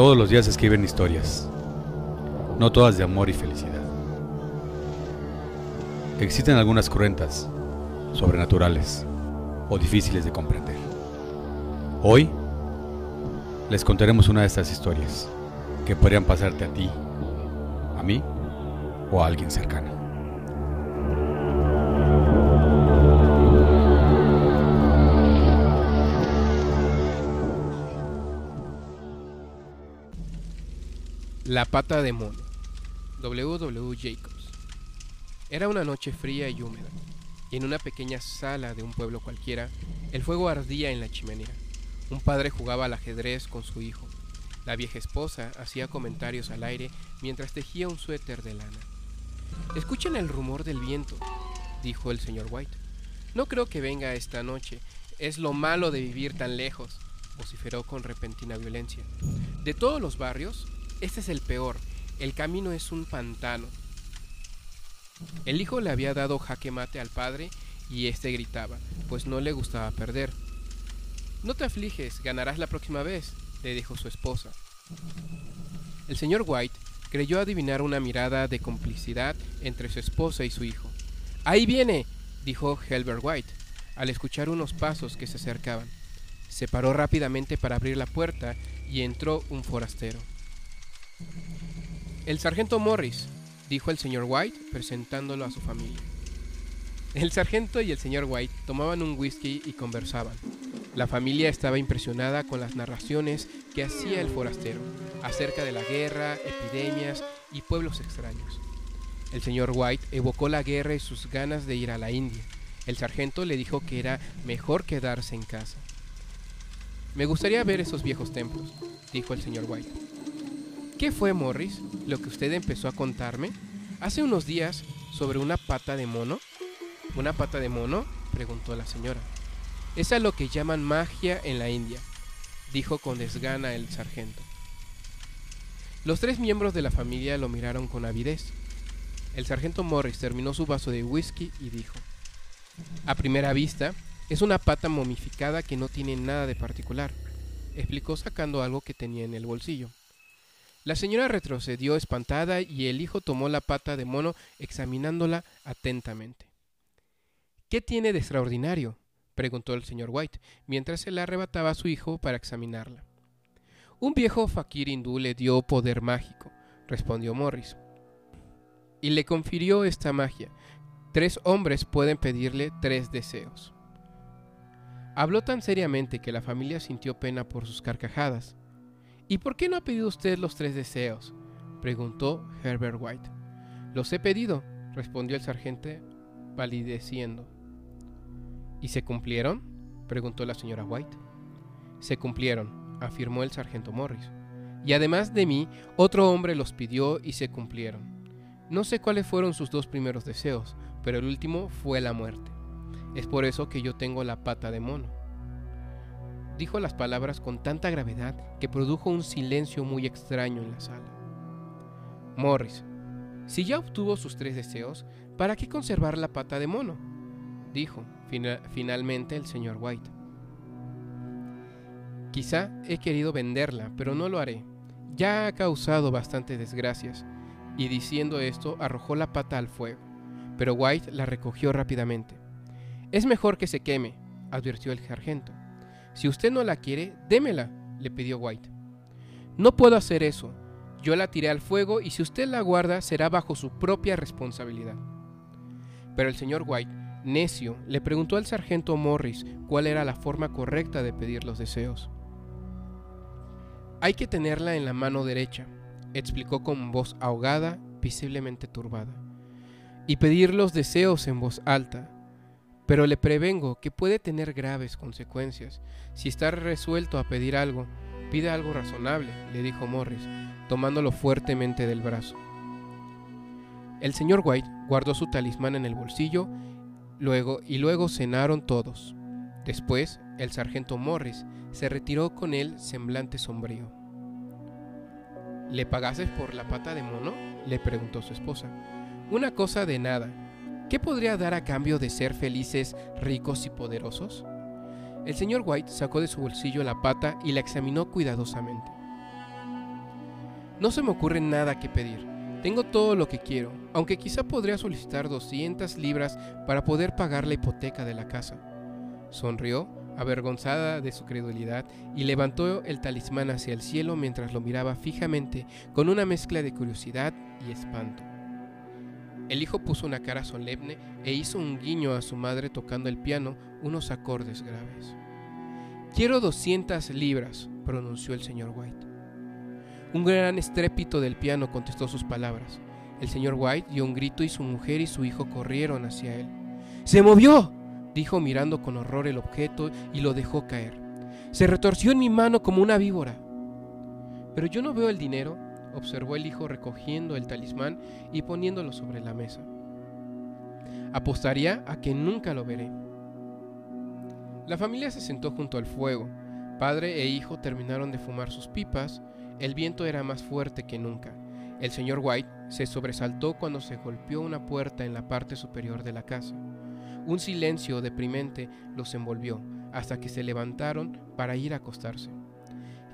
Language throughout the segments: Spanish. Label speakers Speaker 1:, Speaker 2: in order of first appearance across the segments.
Speaker 1: Todos los días escriben historias, no todas de amor y felicidad. Existen algunas cruentas, sobrenaturales o difíciles de comprender. Hoy les contaremos una de estas historias que podrían pasarte a ti, a mí o a alguien cercano.
Speaker 2: La pata de mono. W. W. Jacobs. Era una noche fría y húmeda, y en una pequeña sala de un pueblo cualquiera, el fuego ardía en la chimenea. Un padre jugaba al ajedrez con su hijo. La vieja esposa hacía comentarios al aire mientras tejía un suéter de lana. Escuchen el rumor del viento, dijo el señor White. No creo que venga esta noche. Es lo malo de vivir tan lejos, vociferó con repentina violencia. De todos los barrios, este es el peor. El camino es un pantano. El hijo le había dado jaque mate al padre y éste gritaba, pues no le gustaba perder. No te afliges, ganarás la próxima vez, le dijo su esposa. El señor White creyó adivinar una mirada de complicidad entre su esposa y su hijo. Ahí viene, dijo Helbert White, al escuchar unos pasos que se acercaban. Se paró rápidamente para abrir la puerta y entró un forastero. El sargento Morris, dijo el señor White, presentándolo a su familia. El sargento y el señor White tomaban un whisky y conversaban. La familia estaba impresionada con las narraciones que hacía el forastero acerca de la guerra, epidemias y pueblos extraños. El señor White evocó la guerra y sus ganas de ir a la India. El sargento le dijo que era mejor quedarse en casa. Me gustaría ver esos viejos templos, dijo el señor White. ¿Qué fue, Morris, lo que usted empezó a contarme? Hace unos días sobre una pata de mono. ¿Una pata de mono? preguntó la señora. Esa es lo que llaman magia en la India, dijo con desgana el sargento. Los tres miembros de la familia lo miraron con avidez. El sargento Morris terminó su vaso de whisky y dijo, A primera vista, es una pata momificada que no tiene nada de particular, explicó sacando algo que tenía en el bolsillo. La señora retrocedió espantada y el hijo tomó la pata de mono examinándola atentamente. ¿Qué tiene de extraordinario? preguntó el señor White, mientras se la arrebataba a su hijo para examinarla. Un viejo fakir hindú le dio poder mágico, respondió Morris, y le confirió esta magia. Tres hombres pueden pedirle tres deseos. Habló tan seriamente que la familia sintió pena por sus carcajadas. ¿Y por qué no ha pedido usted los tres deseos? preguntó Herbert White. Los he pedido, respondió el sargento palideciendo. ¿Y se cumplieron? preguntó la señora White. Se cumplieron, afirmó el sargento Morris. Y además de mí, otro hombre los pidió y se cumplieron. No sé cuáles fueron sus dos primeros deseos, pero el último fue la muerte. Es por eso que yo tengo la pata de mono dijo las palabras con tanta gravedad que produjo un silencio muy extraño en la sala. Morris, si ya obtuvo sus tres deseos, ¿para qué conservar la pata de mono? dijo finalmente el señor White. Quizá he querido venderla, pero no lo haré. Ya ha causado bastantes desgracias. Y diciendo esto, arrojó la pata al fuego. Pero White la recogió rápidamente. Es mejor que se queme, advirtió el sargento. Si usted no la quiere, démela, le pidió White. No puedo hacer eso. Yo la tiré al fuego y si usted la guarda será bajo su propia responsabilidad. Pero el señor White, necio, le preguntó al sargento Morris cuál era la forma correcta de pedir los deseos. Hay que tenerla en la mano derecha, explicó con voz ahogada, visiblemente turbada, y pedir los deseos en voz alta, pero le prevengo que puede tener graves consecuencias. Si está resuelto a pedir algo, pide algo razonable, le dijo Morris, tomándolo fuertemente del brazo. El señor White guardó su talismán en el bolsillo luego, y luego cenaron todos. Después, el sargento Morris se retiró con él semblante sombrío. ¿Le pagases por la pata de mono? le preguntó su esposa. Una cosa de nada, ¿Qué podría dar a cambio de ser felices, ricos y poderosos? El señor White sacó de su bolsillo la pata y la examinó cuidadosamente. No se me ocurre nada que pedir. Tengo todo lo que quiero, aunque quizá podría solicitar 200 libras para poder pagar la hipoteca de la casa. Sonrió, avergonzada de su credulidad, y levantó el talismán hacia el cielo mientras lo miraba fijamente con una mezcla de curiosidad y espanto. El hijo puso una cara solemne e hizo un guiño a su madre tocando el piano unos acordes graves. Quiero 200 libras, pronunció el señor White. Un gran estrépito del piano contestó sus palabras. El señor White dio un grito y su mujer y su hijo corrieron hacia él. ¡Se movió! dijo mirando con horror el objeto y lo dejó caer. Se retorció en mi mano como una víbora. Pero yo no veo el dinero, observó el hijo recogiendo el talismán y poniéndolo sobre la mesa. Apostaría a que nunca lo veré. La familia se sentó junto al fuego. Padre e hijo terminaron de fumar sus pipas. El viento era más fuerte que nunca. El señor White se sobresaltó cuando se golpeó una puerta en la parte superior de la casa. Un silencio deprimente los envolvió hasta que se levantaron para ir a acostarse.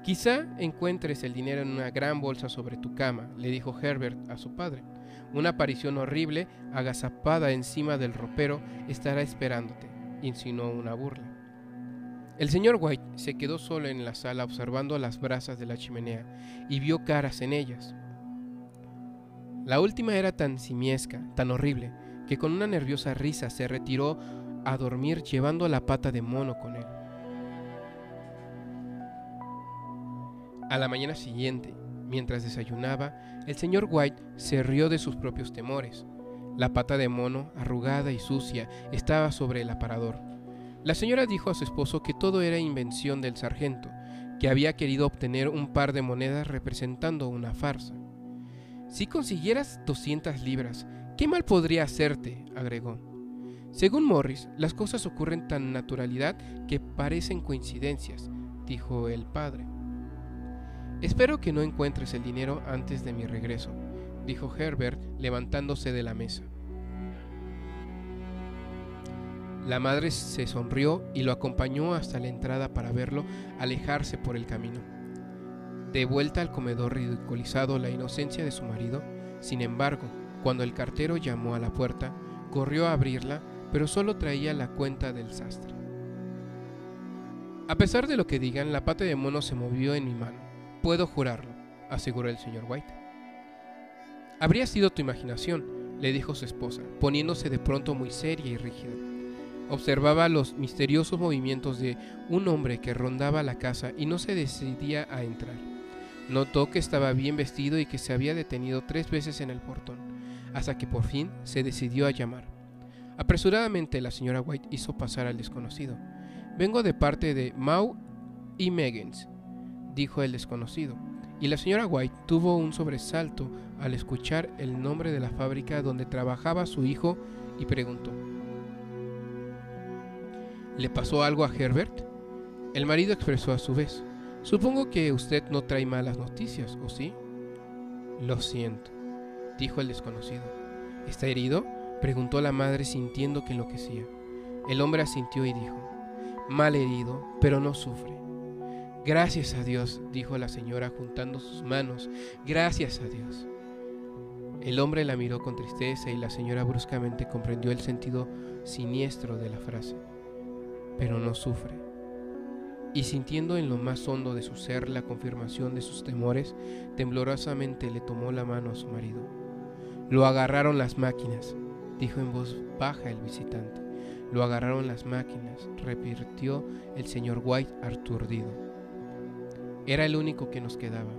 Speaker 2: Quizá encuentres el dinero en una gran bolsa sobre tu cama, le dijo Herbert a su padre. Una aparición horrible, agazapada encima del ropero, estará esperándote, insinuó una burla. El señor White se quedó solo en la sala observando las brasas de la chimenea y vio caras en ellas. La última era tan simiesca, tan horrible, que con una nerviosa risa se retiró a dormir llevando la pata de mono con él. A la mañana siguiente, mientras desayunaba, el señor White se rió de sus propios temores. La pata de mono, arrugada y sucia, estaba sobre el aparador. La señora dijo a su esposo que todo era invención del sargento, que había querido obtener un par de monedas representando una farsa. Si consiguieras 200 libras, ¿Qué mal podría hacerte? agregó. Según Morris, las cosas ocurren tan naturalidad que parecen coincidencias, dijo el padre. Espero que no encuentres el dinero antes de mi regreso, dijo Herbert levantándose de la mesa. La madre se sonrió y lo acompañó hasta la entrada para verlo alejarse por el camino. De vuelta al comedor ridiculizado la inocencia de su marido, sin embargo, cuando el cartero llamó a la puerta, corrió a abrirla, pero solo traía la cuenta del sastre. A pesar de lo que digan, la pata de mono se movió en mi mano. Puedo jurarlo, aseguró el señor White. Habría sido tu imaginación, le dijo su esposa, poniéndose de pronto muy seria y rígida. Observaba los misteriosos movimientos de un hombre que rondaba la casa y no se decidía a entrar. Notó que estaba bien vestido y que se había detenido tres veces en el portón hasta que por fin se decidió a llamar. Apresuradamente la señora White hizo pasar al desconocido. Vengo de parte de Mau y Meggins, dijo el desconocido, y la señora White tuvo un sobresalto al escuchar el nombre de la fábrica donde trabajaba su hijo y preguntó, ¿Le pasó algo a Herbert? El marido expresó a su vez, supongo que usted no trae malas noticias, ¿o sí? Lo siento dijo el desconocido. ¿Está herido? preguntó la madre sintiendo que enloquecía. El hombre asintió y dijo, mal herido, pero no sufre. Gracias a Dios, dijo la señora juntando sus manos, gracias a Dios. El hombre la miró con tristeza y la señora bruscamente comprendió el sentido siniestro de la frase. Pero no sufre. Y sintiendo en lo más hondo de su ser la confirmación de sus temores, temblorosamente le tomó la mano a su marido. Lo agarraron las máquinas, dijo en voz baja el visitante. Lo agarraron las máquinas, repitió el señor White aturdido. Era el único que nos quedaba,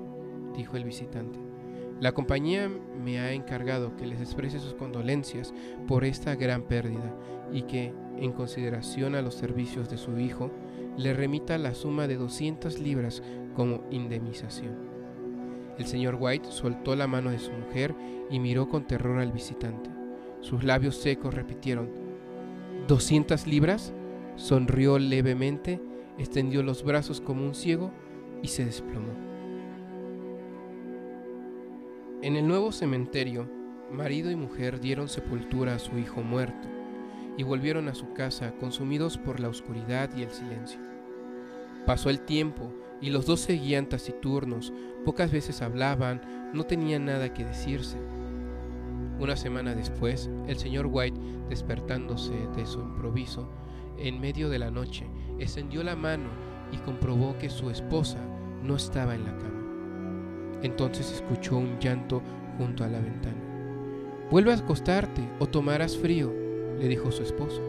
Speaker 2: dijo el visitante. La compañía me ha encargado que les exprese sus condolencias por esta gran pérdida y que, en consideración a los servicios de su hijo, le remita la suma de 200 libras como indemnización. El señor White soltó la mano de su mujer y miró con terror al visitante. Sus labios secos repitieron, ¿Doscientas libras? Sonrió levemente, extendió los brazos como un ciego y se desplomó. En el nuevo cementerio, marido y mujer dieron sepultura a su hijo muerto y volvieron a su casa consumidos por la oscuridad y el silencio. Pasó el tiempo y los dos seguían taciturnos, pocas veces hablaban, no tenían nada que decirse. Una semana después, el señor White, despertándose de su improviso, en medio de la noche, extendió la mano y comprobó que su esposa no estaba en la cama. Entonces escuchó un llanto junto a la ventana. Vuelve a acostarte o tomarás frío, le dijo su esposo.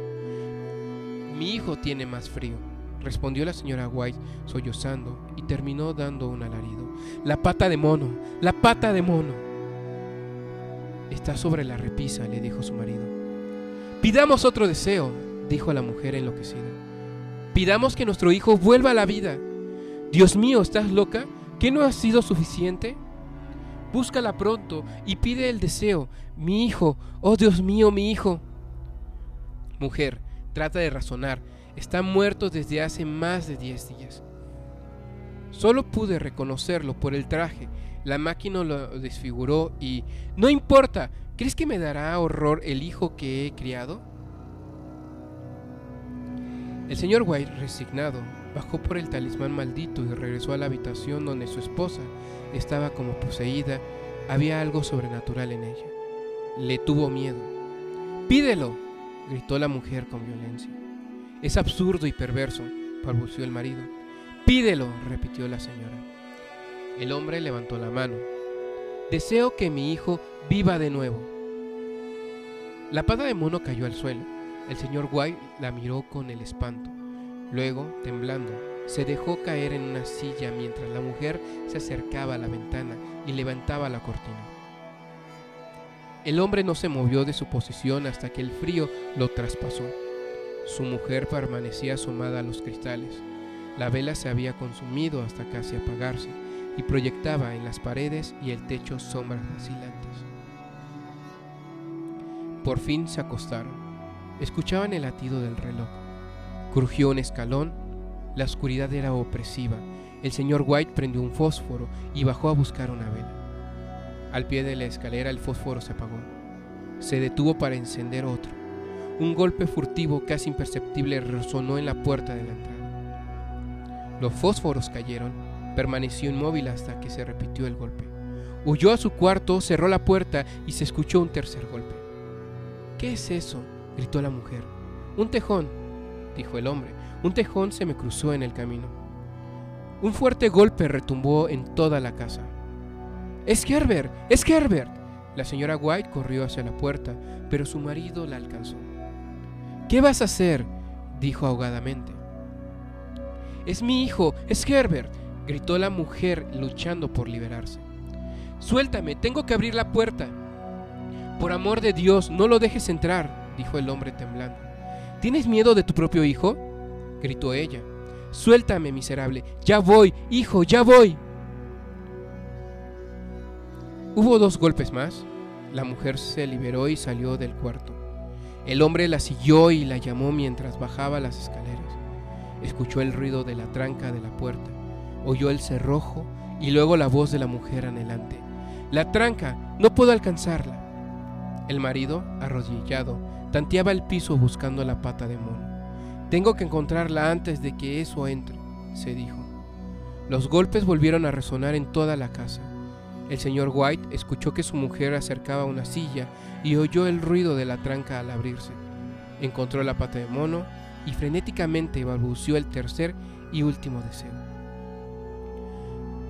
Speaker 2: Mi hijo tiene más frío, respondió la señora White sollozando y terminó dando un alarido. La pata de mono, la pata de mono. Está sobre la repisa, le dijo su marido. Pidamos otro deseo, dijo la mujer enloquecida. Pidamos que nuestro hijo vuelva a la vida. Dios mío, ¿estás loca? ¿Qué no ha sido suficiente? Búscala pronto y pide el deseo. Mi hijo, oh Dios mío, mi hijo. Mujer, trata de razonar. Está muerto desde hace más de diez días. Solo pude reconocerlo por el traje. La máquina lo desfiguró y... No importa. ¿Crees que me dará horror el hijo que he criado? El señor White, resignado, bajó por el talismán maldito y regresó a la habitación donde su esposa estaba como poseída. Había algo sobrenatural en ella. Le tuvo miedo. Pídelo, gritó la mujer con violencia. Es absurdo y perverso, balbuceó el marido. Pídelo, repitió la señora. El hombre levantó la mano. Deseo que mi hijo viva de nuevo. La pata de mono cayó al suelo. El señor White la miró con el espanto. Luego, temblando, se dejó caer en una silla mientras la mujer se acercaba a la ventana y levantaba la cortina. El hombre no se movió de su posición hasta que el frío lo traspasó. Su mujer permanecía asomada a los cristales. La vela se había consumido hasta casi apagarse y proyectaba en las paredes y el techo sombras vacilantes. Por fin se acostaron. Escuchaban el latido del reloj. Crujió un escalón. La oscuridad era opresiva. El señor White prendió un fósforo y bajó a buscar una vela. Al pie de la escalera el fósforo se apagó. Se detuvo para encender otro. Un golpe furtivo casi imperceptible resonó en la puerta de la entrada. Los fósforos cayeron. Permaneció inmóvil hasta que se repitió el golpe. Huyó a su cuarto, cerró la puerta y se escuchó un tercer golpe. ¿Qué es eso? Gritó la mujer. Un tejón, dijo el hombre. Un tejón se me cruzó en el camino. Un fuerte golpe retumbó en toda la casa. ¡Es Herbert! ¡Es Herbert! La señora White corrió hacia la puerta, pero su marido la alcanzó. ¿Qué vas a hacer? dijo ahogadamente. Es mi hijo, es Herbert, gritó la mujer luchando por liberarse. Suéltame, tengo que abrir la puerta. Por amor de Dios, no lo dejes entrar dijo el hombre temblando. ¿Tienes miedo de tu propio hijo? gritó ella. Suéltame, miserable. Ya voy, hijo, ya voy. Hubo dos golpes más. La mujer se liberó y salió del cuarto. El hombre la siguió y la llamó mientras bajaba las escaleras. Escuchó el ruido de la tranca de la puerta. Oyó el cerrojo y luego la voz de la mujer anhelante. La tranca, no puedo alcanzarla. El marido, arrodillado, Tanteaba el piso buscando la pata de mono. Tengo que encontrarla antes de que eso entre, se dijo. Los golpes volvieron a resonar en toda la casa. El señor White escuchó que su mujer acercaba una silla y oyó el ruido de la tranca al abrirse. Encontró la pata de mono y frenéticamente balbució el tercer y último deseo.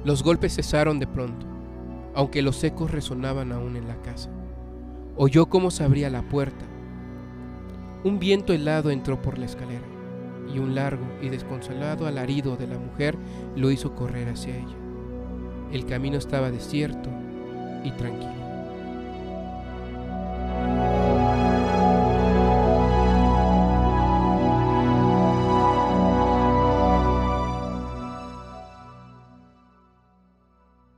Speaker 2: Los golpes cesaron de pronto, aunque los ecos resonaban aún en la casa. Oyó cómo se abría la puerta un viento helado entró por la escalera, y un largo y desconsolado alarido de la mujer lo hizo correr hacia ella. El camino estaba desierto y tranquilo.